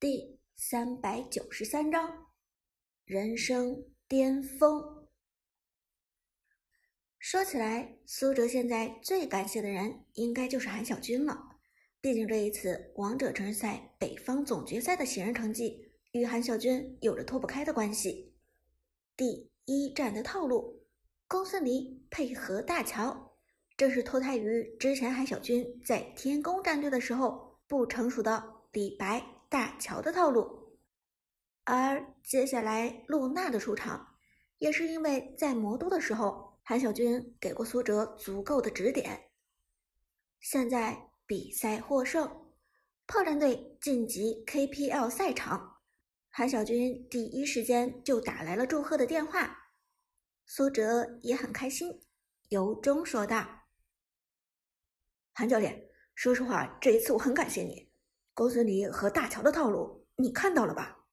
第三百九十三章人生巅峰。说起来，苏哲现在最感谢的人应该就是韩小军了。毕竟这一次王者城市赛北方总决赛的喜人成绩与韩小军有着脱不开的关系。第一战的套路，公孙离配合大乔，这是脱胎于之前韩小军在天宫战队的时候不成熟的李白大乔的套路。而接下来露娜的出场，也是因为在魔都的时候，韩小军给过苏哲足够的指点。现在。比赛获胜，炮战队晋级 KPL 赛场。韩小军第一时间就打来了祝贺的电话，苏哲也很开心，由衷说道：“韩教练，说实话，这一次我很感谢你。公孙离和大乔的套路，你看到了吧？”“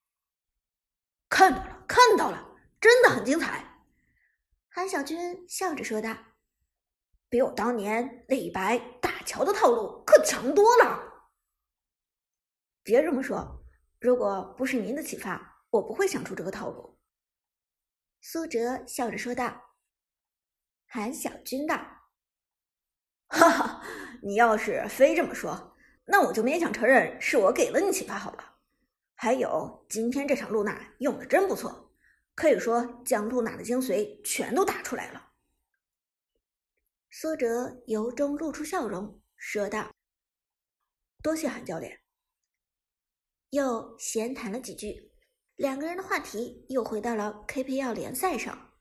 看到了，看到了，真的很精彩。”韩小军笑着说道。比我当年李白、大乔的套路可强多了。别这么说，如果不是您的启发，我不会想出这个套路。苏哲笑着说道。韩小军道：“ 哈哈，你要是非这么说，那我就勉强承认是我给了你启发好了。还有今天这场露娜用的真不错，可以说将露娜的精髓全都打出来了。”苏哲由衷露出笑容，说道：“多谢韩教练。”又闲谈了几句，两个人的话题又回到了 KPL 联赛上。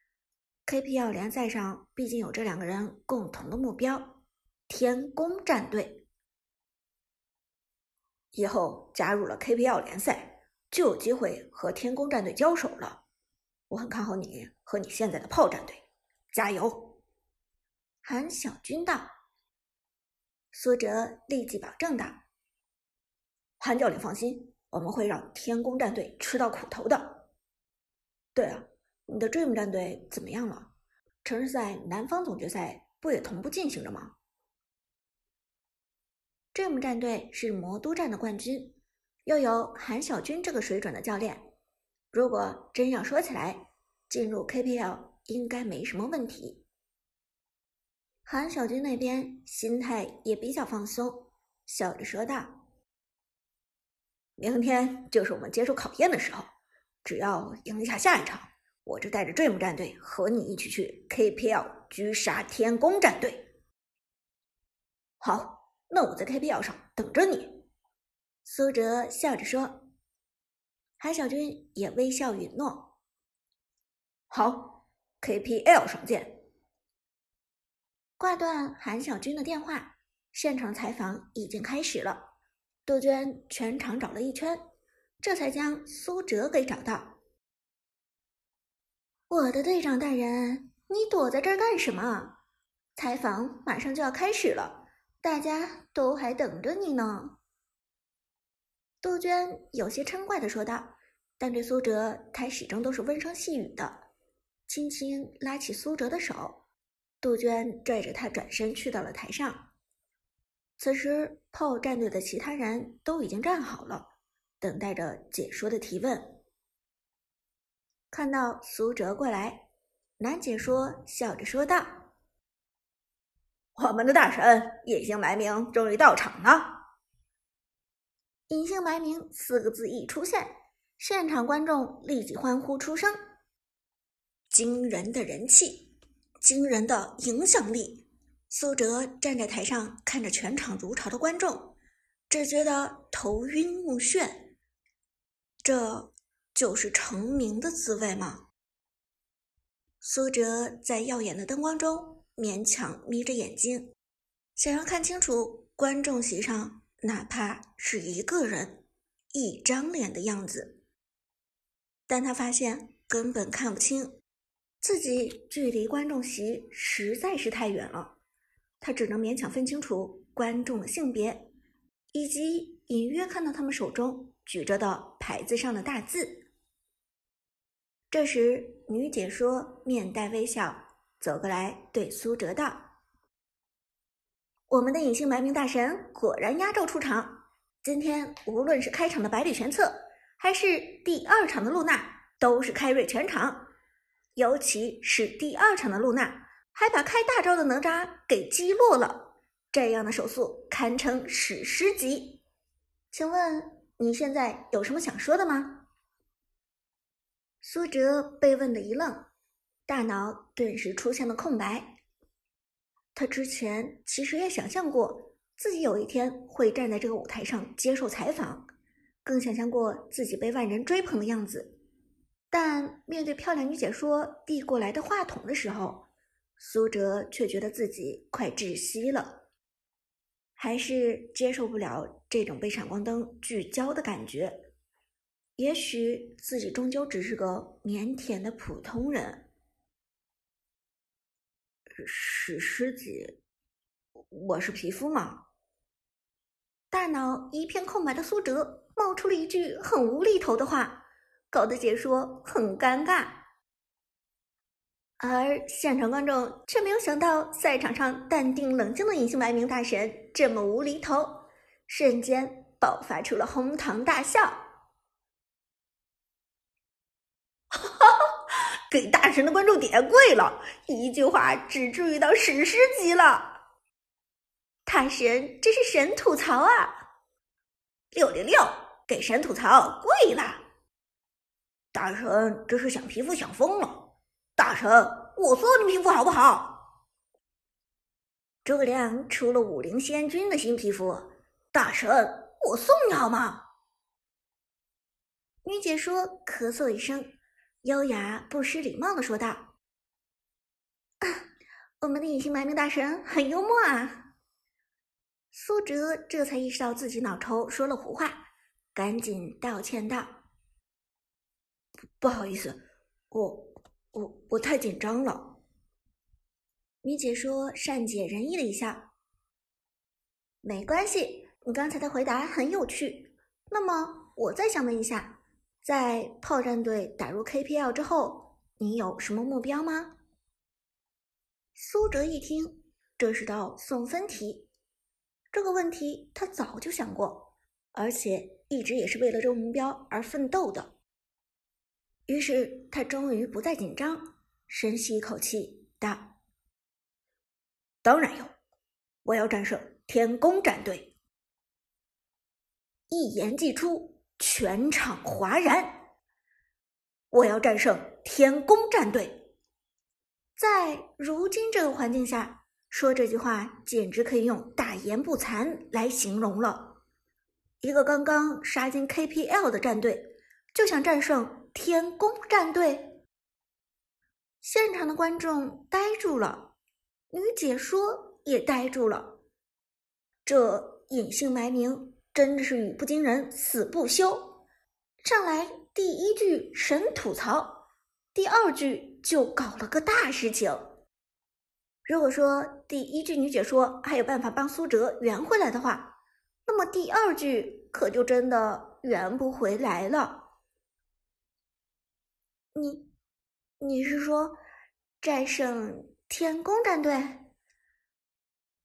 KPL 联赛上，毕竟有这两个人共同的目标——天宫战队。以后加入了 KPL 联赛，就有机会和天宫战队交手了。我很看好你和你现在的炮战队，加油！韩小军道，苏哲立即保证道：“韩教练放心，我们会让天宫战队吃到苦头的。对啊，你的 Dream 战队怎么样了？城市赛南方总决赛不也同步进行着吗？Dream 战队是魔都站的冠军，又有韩小军这个水准的教练，如果真要说起来，进入 KPL 应该没什么问题。”韩小军那边心态也比较放松，笑着说道：“明天就是我们接受考验的时候，只要赢下下一场，我就带着 Dream 战队和你一起去 KPL 狙杀天宫战队。”好，那我在 KPL 上等着你。”苏哲笑着说。韩小军也微笑允诺：“好，KPL 上见。”挂断韩小军的电话，现场采访已经开始了。杜鹃全场找了一圈，这才将苏哲给找到。我的队长大人，你躲在这儿干什么？采访马上就要开始了，大家都还等着你呢。杜鹃有些嗔怪的说道，但对苏哲，她始终都是温声细语的，轻轻拉起苏哲的手。杜鹃拽着他转身去到了台上。此时，炮战队的其他人都已经站好了，等待着解说的提问。看到苏哲过来，男解说笑着说道：“我们的大神隐姓埋名终于到场了。”“隐姓埋名”四个字一出现，现场观众立即欢呼出声。惊人的人气！惊人的影响力，苏哲站在台上看着全场如潮的观众，只觉得头晕目眩。这就是成名的滋味吗？苏哲在耀眼的灯光中勉强眯着眼睛，想要看清楚观众席上哪怕是一个人、一张脸的样子，但他发现根本看不清。自己距离观众席实在是太远了，他只能勉强分清楚观众的性别，以及隐约看到他们手中举着的牌子上的大字。这时，女解说面带微笑走过来，对苏哲道：“我们的隐姓埋名大神果然压轴出场，今天无论是开场的百里玄策，还是第二场的露娜，都是开瑞全场。尤其是第二场的露娜，还把开大招的哪吒给击落了，这样的手速堪称史诗级。请问你现在有什么想说的吗？苏哲被问的一愣，大脑顿时出现了空白。他之前其实也想象过。自己有一天会站在这个舞台上接受采访，更想象过自己被万人追捧的样子。但面对漂亮女解说递过来的话筒的时候，苏哲却觉得自己快窒息了，还是接受不了这种被闪光灯聚焦的感觉。也许自己终究只是个腼腆的普通人。史诗级，我是皮肤吗？大脑一片空白的苏哲冒出了一句很无厘头的话，搞得解说很尴尬。而现场观众却没有想到赛场上淡定冷静的隐姓埋名大神这么无厘头，瞬间爆发出了哄堂大笑。哈哈，给大神的关注点贵了，一句话只注意到史诗级了。大神，这是神吐槽啊！六六六，给神吐槽跪了！大神，这是想皮肤想疯了！大神，我送你皮肤好不好？诸葛亮出了武灵仙君的新皮肤，大神，我送你好吗？女解说咳嗽一声，优雅不失礼貌的说道：“我们的隐姓埋名大神很幽默啊！”苏哲这才意识到自己脑抽说了胡话，赶紧道歉道：“不好意思，我我我太紧张了。”米姐说善解人意的一笑：“没关系，你刚才的回答很有趣。那么我再想问一下，在炮战队打入 KPL 之后，你有什么目标吗？”苏哲一听，这是道送分题。这个问题他早就想过，而且一直也是为了这个目标而奋斗的。于是他终于不再紧张，深吸一口气道：“当然有，我要战胜天宫战队。”一言既出，全场哗然。我要战胜天宫战队。在如今这个环境下。说这句话简直可以用“大言不惭”来形容了。一个刚刚杀进 KPL 的战队，就想战胜天宫战队，现场的观众呆住了，女解说也呆住了。这隐姓埋名真的是语不惊人死不休，上来第一句神吐槽，第二句就搞了个大事情。如果说第一句女解说还有办法帮苏哲圆回来的话，那么第二句可就真的圆不回来了。你，你是说战胜天宫战队？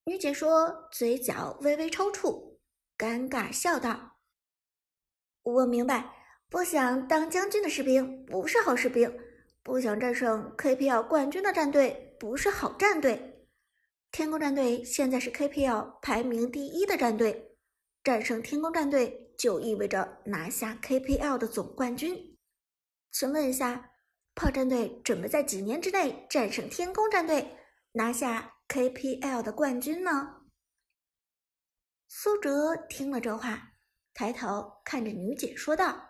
女解说嘴角微微抽搐，尴尬笑道：“我明白，不想当将军的士兵不是好士兵，不想战胜 KPL 冠军的战队。”不是好战队，天宫战队现在是 KPL 排名第一的战队，战胜天宫战队就意味着拿下 KPL 的总冠军。请问一下，炮战队准备在几年之内战胜天宫战队，拿下 KPL 的冠军呢？苏哲听了这话，抬头看着女警说道：“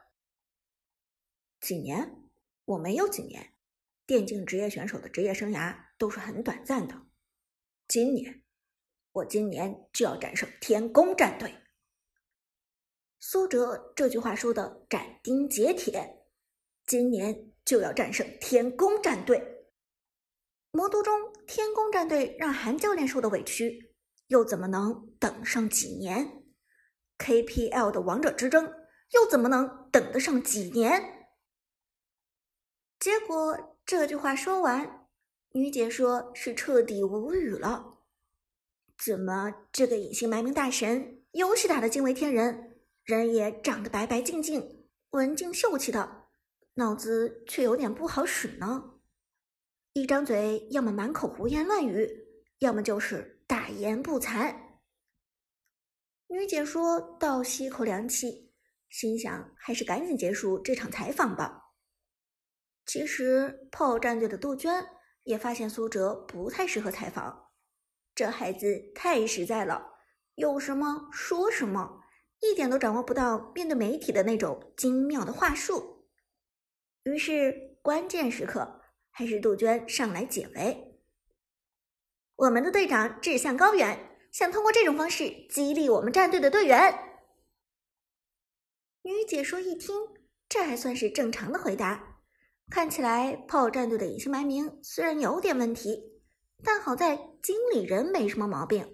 几年？我没有几年。电竞职业选手的职业生涯。”都是很短暂的。今年，我今年就要战胜天宫战队。苏哲这句话说的斩钉截铁，今年就要战胜天宫战队。魔都中，天宫战队让韩教练受的委屈，又怎么能等上几年？KPL 的王者之争，又怎么能等得上几年？结果这句话说完。女解说是彻底无语了，怎么这个隐姓埋名大神游戏打的惊为天人，人也长得白白净净、文静秀气的，脑子却有点不好使呢。一张嘴，要么满口胡言乱语，要么就是大言不惭。女解说倒吸一口凉气，心想还是赶紧结束这场采访吧。其实，炮战队的杜鹃也发现苏哲不太适合采访，这孩子太实在了，有什么说什么，一点都掌握不到面对媒体的那种精妙的话术。于是，关键时刻。还是杜鹃上来解围。我们的队长志向高远，想通过这种方式激励我们战队的队员。女解说一听，这还算是正常的回答。看起来炮战队的隐姓埋名虽然有点问题，但好在经理人没什么毛病。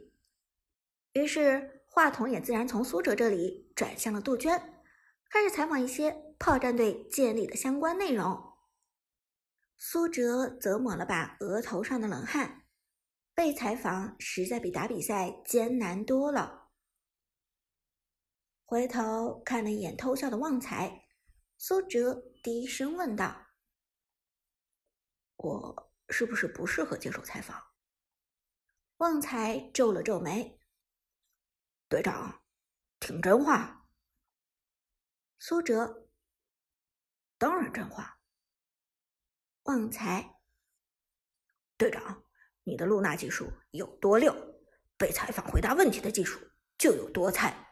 于是话筒也自然从苏哲这里转向了杜鹃，开始采访一些炮战队建立的相关内容。苏哲则抹了把额头上的冷汗，被采访实在比打比赛艰难多了。回头看了一眼偷笑的旺财，苏哲低声问道：“我是不是不适合接受采访？”旺财皱了皱眉：“队长，听真话。”苏哲：“当然真话。”旺财，队长，你的露娜技术有多溜，被采访回答问题的技术就有多菜。